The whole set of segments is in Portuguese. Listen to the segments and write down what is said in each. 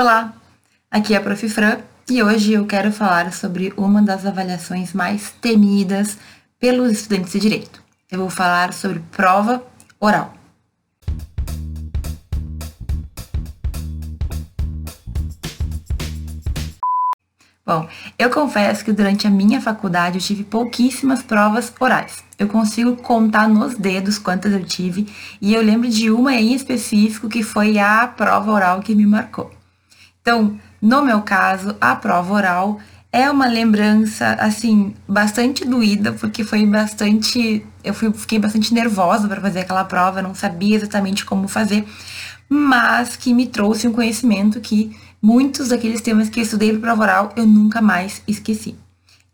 Olá, aqui é a Prof. Fran e hoje eu quero falar sobre uma das avaliações mais temidas pelos estudantes de direito. Eu vou falar sobre prova oral. Bom, eu confesso que durante a minha faculdade eu tive pouquíssimas provas orais. Eu consigo contar nos dedos quantas eu tive e eu lembro de uma em específico que foi a prova oral que me marcou. Então, no meu caso, a prova oral é uma lembrança, assim, bastante doída, porque foi bastante. Eu fui, fiquei bastante nervosa para fazer aquela prova, não sabia exatamente como fazer, mas que me trouxe um conhecimento que muitos daqueles temas que eu estudei para prova oral eu nunca mais esqueci.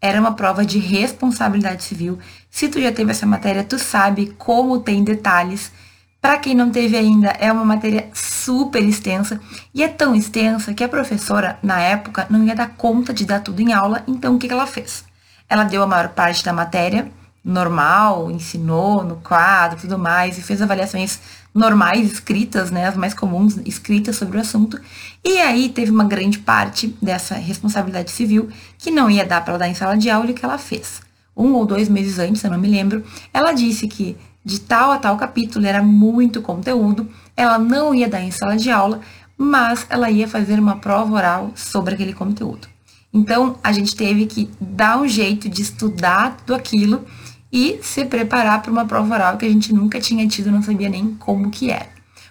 Era uma prova de responsabilidade civil. Se tu já teve essa matéria, tu sabe como tem detalhes para quem não teve ainda, é uma matéria super extensa e é tão extensa que a professora, na época, não ia dar conta de dar tudo em aula, então o que, que ela fez? Ela deu a maior parte da matéria normal, ensinou no quadro tudo mais e fez avaliações normais escritas, né, as mais comuns escritas sobre o assunto. E aí teve uma grande parte dessa responsabilidade civil que não ia dar para dar em sala de aula e que ela fez. Um ou dois meses antes, eu não me lembro, ela disse que de tal a tal capítulo, era muito conteúdo, ela não ia dar em sala de aula, mas ela ia fazer uma prova oral sobre aquele conteúdo. Então, a gente teve que dar um jeito de estudar tudo aquilo e se preparar para uma prova oral que a gente nunca tinha tido, não sabia nem como que era.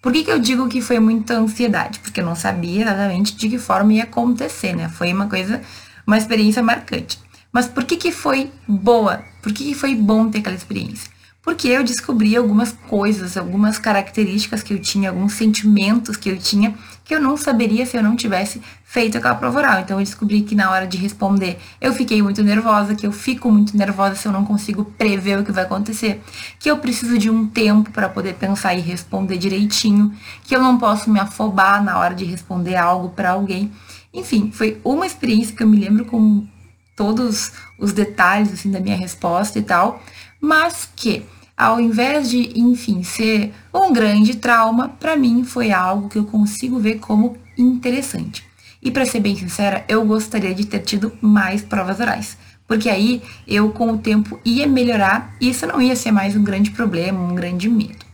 Por que, que eu digo que foi muita ansiedade? Porque eu não sabia exatamente de que forma ia acontecer, né? Foi uma coisa, uma experiência marcante. Mas por que, que foi boa? Por que, que foi bom ter aquela experiência? Porque eu descobri algumas coisas, algumas características que eu tinha, alguns sentimentos que eu tinha, que eu não saberia se eu não tivesse feito aquela prova oral. Então eu descobri que na hora de responder eu fiquei muito nervosa, que eu fico muito nervosa se eu não consigo prever o que vai acontecer, que eu preciso de um tempo para poder pensar e responder direitinho, que eu não posso me afobar na hora de responder algo para alguém. Enfim, foi uma experiência que eu me lembro com todos os detalhes assim da minha resposta e tal, mas que ao invés de, enfim, ser um grande trauma, para mim foi algo que eu consigo ver como interessante. E para ser bem sincera, eu gostaria de ter tido mais provas orais, porque aí eu com o tempo ia melhorar e isso não ia ser mais um grande problema, um grande medo.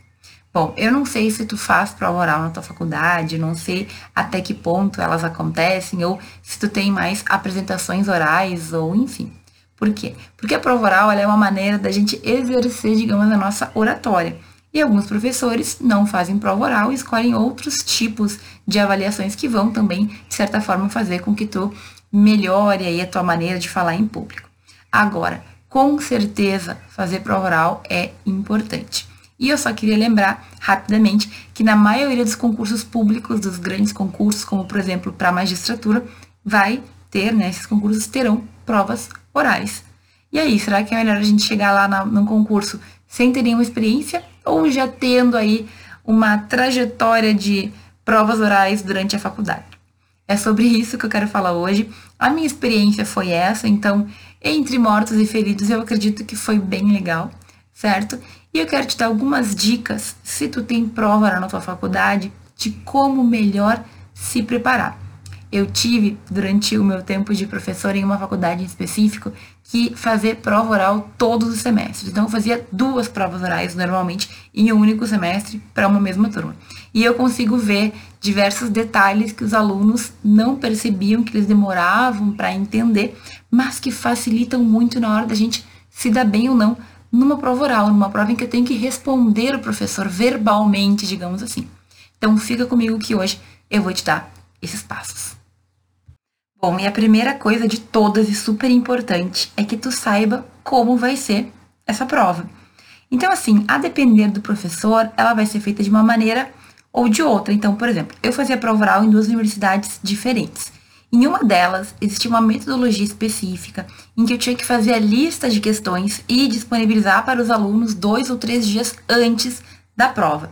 Bom, eu não sei se tu faz prova oral na tua faculdade, não sei até que ponto elas acontecem, ou se tu tem mais apresentações orais, ou enfim. Por quê? Porque a prova oral é uma maneira da gente exercer, digamos, a nossa oratória. E alguns professores não fazem prova oral e escolhem outros tipos de avaliações que vão também, de certa forma, fazer com que tu melhore aí a tua maneira de falar em público. Agora, com certeza, fazer prova oral é importante. E eu só queria lembrar rapidamente que na maioria dos concursos públicos, dos grandes concursos, como por exemplo para magistratura, vai ter, né, esses concursos terão provas orais. E aí, será que é melhor a gente chegar lá na, no concurso sem ter nenhuma experiência ou já tendo aí uma trajetória de provas orais durante a faculdade? É sobre isso que eu quero falar hoje. A minha experiência foi essa, então, entre mortos e feridos, eu acredito que foi bem legal, certo? E eu quero te dar algumas dicas, se tu tem prova na tua faculdade, de como melhor se preparar eu tive, durante o meu tempo de professor em uma faculdade em específico, que fazer prova oral todos os semestres. Então, eu fazia duas provas orais, normalmente, em um único semestre, para uma mesma turma. E eu consigo ver diversos detalhes que os alunos não percebiam, que eles demoravam para entender, mas que facilitam muito na hora da gente se dar bem ou não numa prova oral, numa prova em que eu tenho que responder o professor verbalmente, digamos assim. Então, fica comigo que hoje eu vou te dar esses passos. Bom, e a primeira coisa de todas e super importante é que tu saiba como vai ser essa prova. Então, assim, a depender do professor, ela vai ser feita de uma maneira ou de outra. Então, por exemplo, eu fazia prova oral em duas universidades diferentes. Em uma delas, existia uma metodologia específica em que eu tinha que fazer a lista de questões e disponibilizar para os alunos dois ou três dias antes da prova.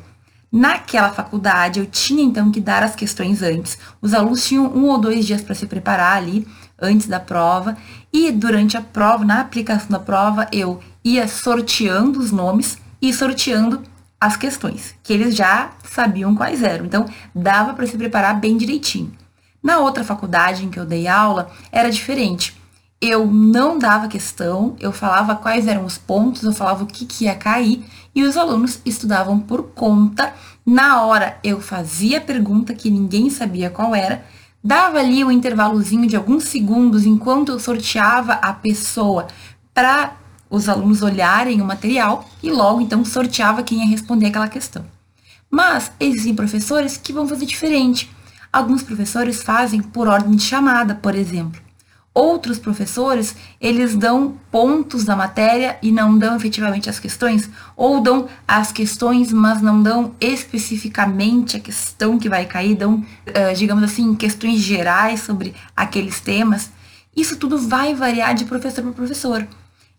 Naquela faculdade, eu tinha então que dar as questões antes. Os alunos tinham um ou dois dias para se preparar ali, antes da prova. E durante a prova, na aplicação da prova, eu ia sorteando os nomes e sorteando as questões, que eles já sabiam quais eram. Então, dava para se preparar bem direitinho. Na outra faculdade em que eu dei aula, era diferente. Eu não dava questão, eu falava quais eram os pontos, eu falava o que, que ia cair e os alunos estudavam por conta. Na hora eu fazia a pergunta que ninguém sabia qual era, dava ali um intervalozinho de alguns segundos enquanto eu sorteava a pessoa para os alunos olharem o material e logo então sorteava quem ia responder aquela questão. Mas existem professores que vão fazer diferente. Alguns professores fazem por ordem de chamada, por exemplo. Outros professores, eles dão pontos da matéria e não dão efetivamente as questões, ou dão as questões, mas não dão especificamente a questão que vai cair, dão, uh, digamos assim, questões gerais sobre aqueles temas. Isso tudo vai variar de professor para professor.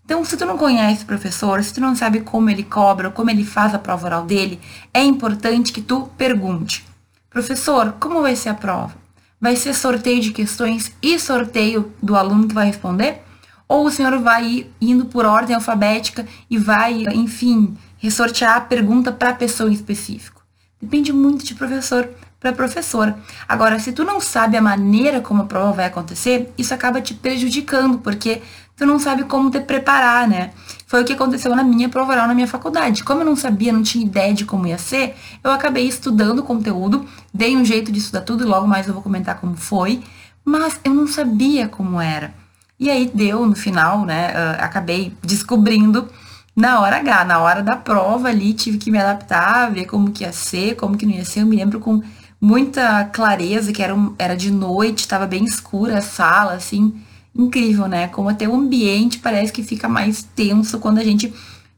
Então, se tu não conhece o professor, se tu não sabe como ele cobra, como ele faz a prova oral dele, é importante que tu pergunte. Professor, como vai ser a prova? Vai ser sorteio de questões e sorteio do aluno que vai responder? Ou o senhor vai indo por ordem alfabética e vai, enfim, ressortear a pergunta para a pessoa em específico? Depende muito de professor para professora. Agora, se tu não sabe a maneira como a prova vai acontecer, isso acaba te prejudicando, porque tu não sabe como te preparar, né? Foi o que aconteceu na minha prova oral na minha faculdade. Como eu não sabia, não tinha ideia de como ia ser, eu acabei estudando o conteúdo, dei um jeito de estudar tudo e logo mais eu vou comentar como foi, mas eu não sabia como era. E aí deu no final, né? Uh, acabei descobrindo na hora H, na hora da prova ali, tive que me adaptar, ver como que ia ser, como que não ia ser. Eu me lembro com muita clareza que era, um, era de noite, estava bem escura a sala, assim incrível, né? Como até o ambiente parece que fica mais tenso quando a gente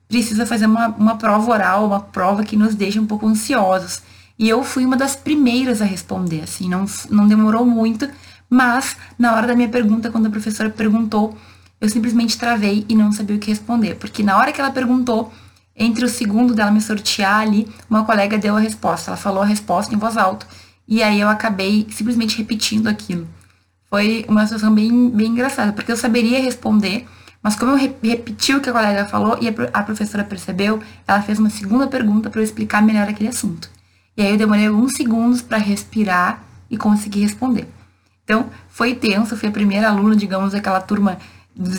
precisa fazer uma, uma prova oral, uma prova que nos deixa um pouco ansiosos. E eu fui uma das primeiras a responder, assim, não, não demorou muito, mas na hora da minha pergunta, quando a professora perguntou, eu simplesmente travei e não sabia o que responder, porque na hora que ela perguntou, entre o segundo dela me sortear ali, uma colega deu a resposta, ela falou a resposta em voz alta, e aí eu acabei simplesmente repetindo aquilo. Foi uma situação bem, bem engraçada, porque eu saberia responder, mas como eu repeti o que a colega falou e a professora percebeu, ela fez uma segunda pergunta para eu explicar melhor aquele assunto. E aí eu demorei alguns segundos para respirar e conseguir responder. Então, foi tenso, fui a primeira aluna, digamos, daquela turma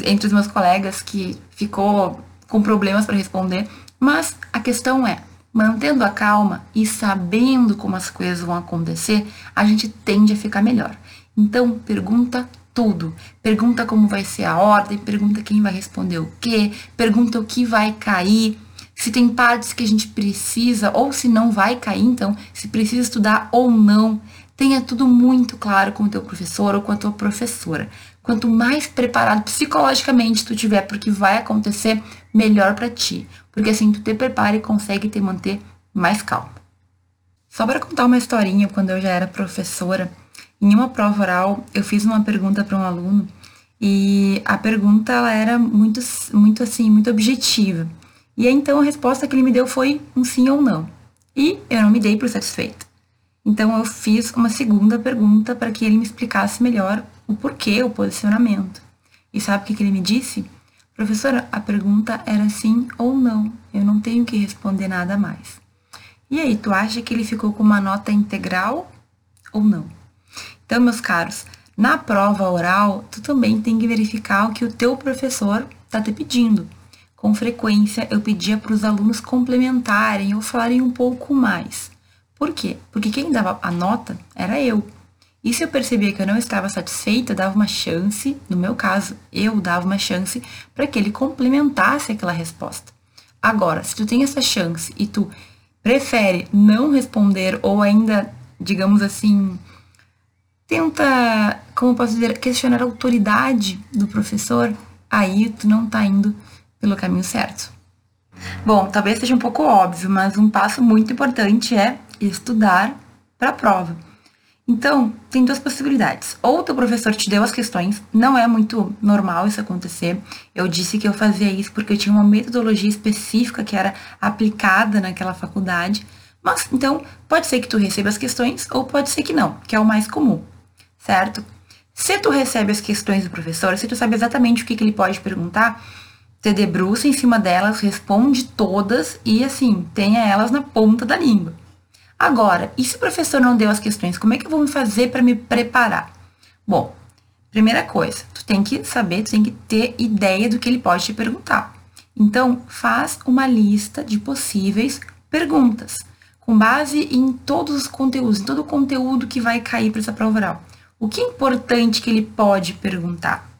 entre os meus colegas que ficou com problemas para responder, mas a questão é, mantendo a calma e sabendo como as coisas vão acontecer, a gente tende a ficar melhor. Então, pergunta tudo. Pergunta como vai ser a ordem, pergunta quem vai responder o quê, pergunta o que vai cair, se tem partes que a gente precisa ou se não vai cair, então, se precisa estudar ou não. Tenha tudo muito claro com o teu professor ou com a tua professora. Quanto mais preparado psicologicamente tu tiver para o que vai acontecer, melhor para ti. Porque assim tu te prepara e consegue te manter mais calmo. Só para contar uma historinha, quando eu já era professora, em uma prova oral, eu fiz uma pergunta para um aluno e a pergunta ela era muito, muito assim, muito objetiva. E então a resposta que ele me deu foi um sim ou não. E eu não me dei por satisfeita. Então eu fiz uma segunda pergunta para que ele me explicasse melhor o porquê, o posicionamento. E sabe o que, que ele me disse? Professora, a pergunta era sim ou não. Eu não tenho que responder nada mais. E aí, tu acha que ele ficou com uma nota integral ou não? Então, meus caros, na prova oral, tu também tem que verificar o que o teu professor está te pedindo. Com frequência, eu pedia para os alunos complementarem ou falarem um pouco mais. Por quê? Porque quem dava a nota era eu. E se eu percebia que eu não estava satisfeita, dava uma chance, no meu caso, eu dava uma chance para que ele complementasse aquela resposta. Agora, se tu tem essa chance e tu prefere não responder ou ainda, digamos assim, tenta, como posso dizer, questionar a autoridade do professor, aí tu não tá indo pelo caminho certo. Bom, talvez seja um pouco óbvio, mas um passo muito importante é estudar para a prova. Então, tem duas possibilidades. Ou o teu professor te deu as questões, não é muito normal isso acontecer. Eu disse que eu fazia isso porque eu tinha uma metodologia específica que era aplicada naquela faculdade. Mas, então, pode ser que tu receba as questões ou pode ser que não, que é o mais comum certo? Se tu recebe as questões do professor, se tu sabe exatamente o que, que ele pode perguntar, te debruça em cima delas, responde todas e assim, tenha elas na ponta da língua. Agora, e se o professor não deu as questões, como é que eu vou me fazer para me preparar? Bom, primeira coisa, tu tem que saber, tu tem que ter ideia do que ele pode te perguntar. Então, faz uma lista de possíveis perguntas, com base em todos os conteúdos, em todo o conteúdo que vai cair para essa prova oral. O que é importante que ele pode perguntar?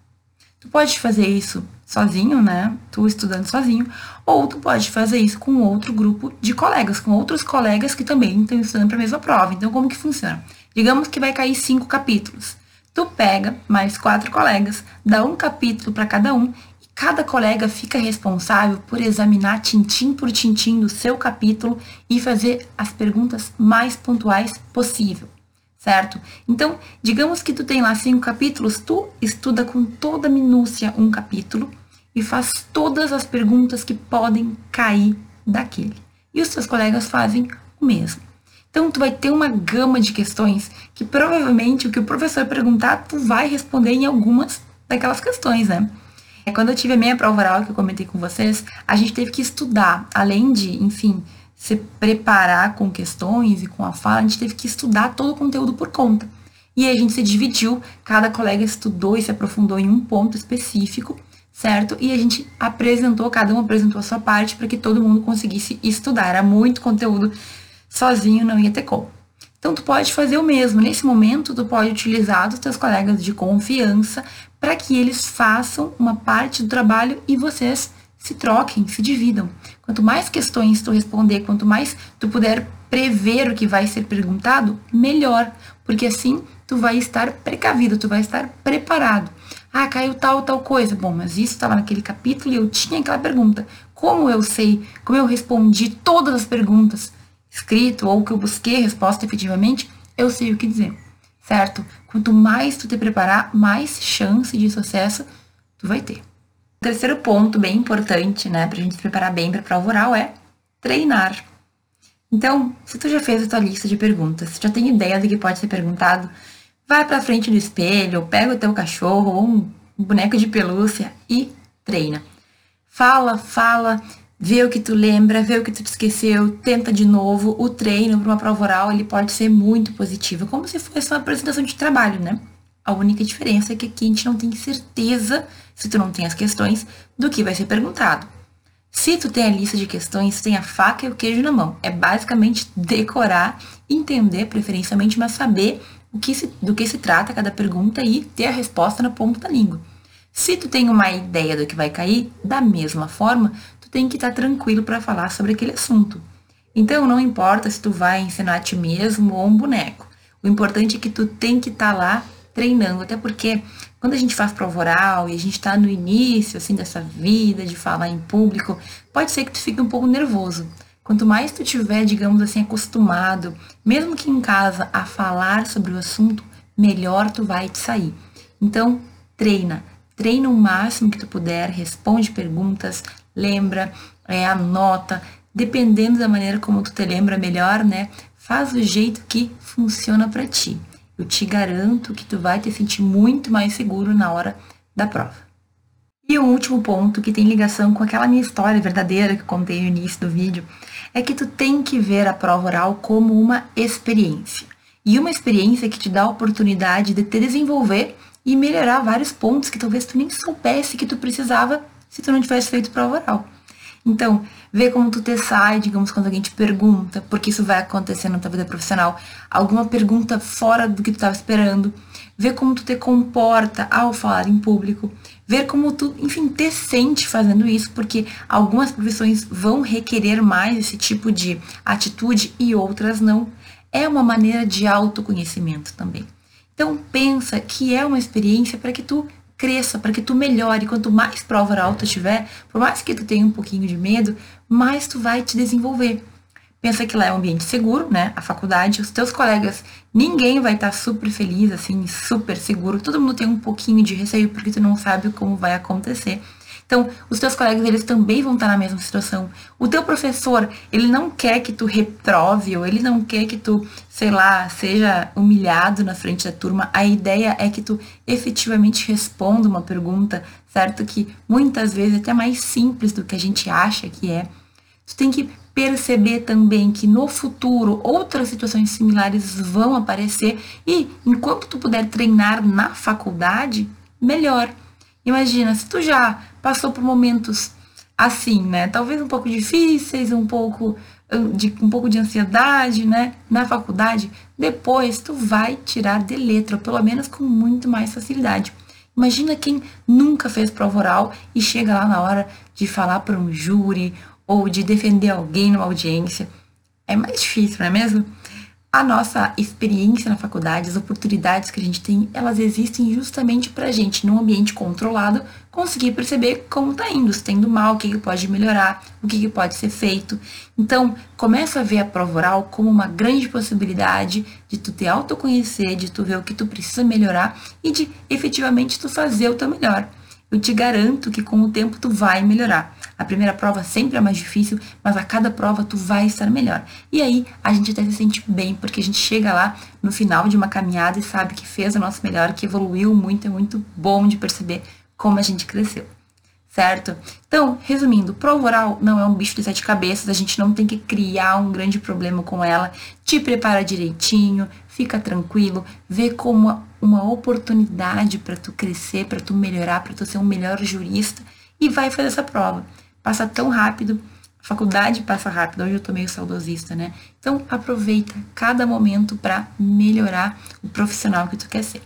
Tu pode fazer isso sozinho, né? Tu estudando sozinho, ou tu pode fazer isso com outro grupo de colegas, com outros colegas que também estão estudando para a mesma prova. Então, como que funciona? Digamos que vai cair cinco capítulos. Tu pega mais quatro colegas, dá um capítulo para cada um e cada colega fica responsável por examinar tintim por tintim do seu capítulo e fazer as perguntas mais pontuais possível certo? Então, digamos que tu tem lá cinco capítulos, tu estuda com toda minúcia um capítulo e faz todas as perguntas que podem cair daquele. E os teus colegas fazem o mesmo. Então, tu vai ter uma gama de questões que provavelmente o que o professor perguntar, tu vai responder em algumas daquelas questões, né? Quando eu tive a minha prova oral, que eu comentei com vocês, a gente teve que estudar, além de, enfim, se preparar com questões e com a fala, a gente teve que estudar todo o conteúdo por conta. E aí a gente se dividiu, cada colega estudou e se aprofundou em um ponto específico, certo? E a gente apresentou, cada um apresentou a sua parte para que todo mundo conseguisse estudar. Era muito conteúdo, sozinho não ia ter como. Então tu pode fazer o mesmo. Nesse momento, tu pode utilizar os teus colegas de confiança para que eles façam uma parte do trabalho e vocês se troquem, se dividam. Quanto mais questões tu responder, quanto mais tu puder prever o que vai ser perguntado, melhor, porque assim tu vai estar precavido, tu vai estar preparado. Ah, caiu tal, tal coisa. Bom, mas isso estava naquele capítulo e eu tinha aquela pergunta. Como eu sei, como eu respondi todas as perguntas escrito ou que eu busquei resposta efetivamente, eu sei o que dizer, certo? Quanto mais tu te preparar, mais chance de sucesso tu vai ter. O terceiro ponto bem importante, né, pra gente se preparar bem para a prova oral é treinar. Então, se tu já fez a tua lista de perguntas, já tem ideia do que pode ser perguntado, vai para frente do espelho, pega o teu cachorro ou um boneco de pelúcia e treina. Fala, fala, vê o que tu lembra, vê o que tu te esqueceu, tenta de novo. O treino para uma prova oral, ele pode ser muito positivo, como se fosse uma apresentação de trabalho, né? A única diferença é que aqui a gente não tem certeza, se tu não tem as questões, do que vai ser perguntado. Se tu tem a lista de questões, tem a faca e o queijo na mão. É basicamente decorar, entender preferencialmente, mas saber que se, do que se trata cada pergunta e ter a resposta na ponta da língua. Se tu tem uma ideia do que vai cair, da mesma forma, tu tem que estar tranquilo para falar sobre aquele assunto. Então não importa se tu vai ensinar a ti mesmo ou um boneco. O importante é que tu tem que estar lá treinando, até porque quando a gente faz prova oral e a gente está no início assim dessa vida de falar em público, pode ser que tu fique um pouco nervoso. Quanto mais tu tiver, digamos assim, acostumado, mesmo que em casa, a falar sobre o assunto, melhor tu vai te sair. Então, treina. Treina o máximo que tu puder, responde perguntas, lembra, é, anota, dependendo da maneira como tu te lembra melhor, né? Faz do jeito que funciona para ti. Eu te garanto que tu vai te sentir muito mais seguro na hora da prova. E o último ponto, que tem ligação com aquela minha história verdadeira que contei no início do vídeo, é que tu tem que ver a prova oral como uma experiência. E uma experiência que te dá a oportunidade de te desenvolver e melhorar vários pontos que talvez tu nem soubesse que tu precisava se tu não tivesse feito prova oral. Então, vê como tu te sai, digamos, quando alguém te pergunta, porque isso vai acontecer na tua vida profissional, alguma pergunta fora do que tu estava esperando. Vê como tu te comporta ao falar em público. Ver como tu, enfim, te sente fazendo isso, porque algumas profissões vão requerer mais esse tipo de atitude e outras não. É uma maneira de autoconhecimento também. Então pensa que é uma experiência para que tu cresça, para que tu melhore. Quanto mais prova oral tu tiver, por mais que tu tenha um pouquinho de medo, mais tu vai te desenvolver. Pensa que lá é um ambiente seguro, né? A faculdade, os teus colegas, ninguém vai estar super feliz, assim, super seguro. Todo mundo tem um pouquinho de receio porque tu não sabe como vai acontecer. Então, os teus colegas, eles também vão estar na mesma situação. O teu professor, ele não quer que tu reprove, ou ele não quer que tu, sei lá, seja humilhado na frente da turma. A ideia é que tu efetivamente responda uma pergunta, certo? Que muitas vezes é até mais simples do que a gente acha que é. Tu tem que perceber também que no futuro outras situações similares vão aparecer e enquanto tu puder treinar na faculdade, melhor. Imagina, se tu já passou por momentos assim, né? Talvez um pouco difíceis, um pouco de um pouco de ansiedade, né, na faculdade, depois tu vai tirar de letra, pelo menos com muito mais facilidade. Imagina quem nunca fez prova oral e chega lá na hora de falar para um júri ou de defender alguém numa audiência. É mais difícil, não é mesmo? A nossa experiência na faculdade, as oportunidades que a gente tem, elas existem justamente para a gente, num ambiente controlado, conseguir perceber como está indo, se está indo mal, o que, que pode melhorar, o que, que pode ser feito. Então, começa a ver a prova oral como uma grande possibilidade de tu te autoconhecer, de tu ver o que tu precisa melhorar e de efetivamente tu fazer o teu melhor. Eu te garanto que com o tempo tu vai melhorar. A primeira prova sempre é mais difícil, mas a cada prova tu vai estar melhor. E aí a gente até se sente bem, porque a gente chega lá no final de uma caminhada e sabe que fez o nosso melhor, que evoluiu muito, é muito bom de perceber como a gente cresceu. Certo? Então, resumindo, prova oral não é um bicho de sete cabeças, a gente não tem que criar um grande problema com ela. Te prepara direitinho, fica tranquilo, vê como uma oportunidade para tu crescer, para tu melhorar, para tu ser um melhor jurista e vai fazer essa prova passa tão rápido, a faculdade passa rápido, hoje eu tô meio saudosista, né? Então aproveita cada momento para melhorar o profissional que tu quer ser,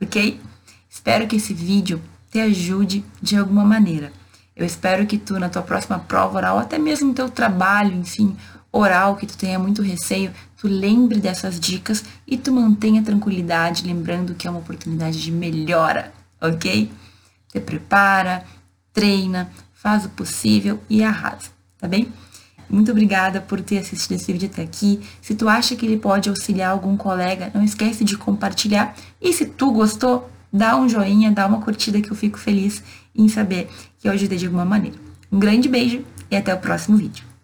ok? Espero que esse vídeo te ajude de alguma maneira. Eu espero que tu, na tua próxima prova oral, até mesmo no teu trabalho, enfim, oral, que tu tenha muito receio, tu lembre dessas dicas e tu mantenha tranquilidade, lembrando que é uma oportunidade de melhora, ok? Te prepara, treina, faz o possível e arrasa, tá bem? Muito obrigada por ter assistido esse vídeo até aqui. Se tu acha que ele pode auxiliar algum colega, não esquece de compartilhar. E se tu gostou, dá um joinha, dá uma curtida que eu fico feliz em saber que eu ajudei de alguma maneira. Um grande beijo e até o próximo vídeo.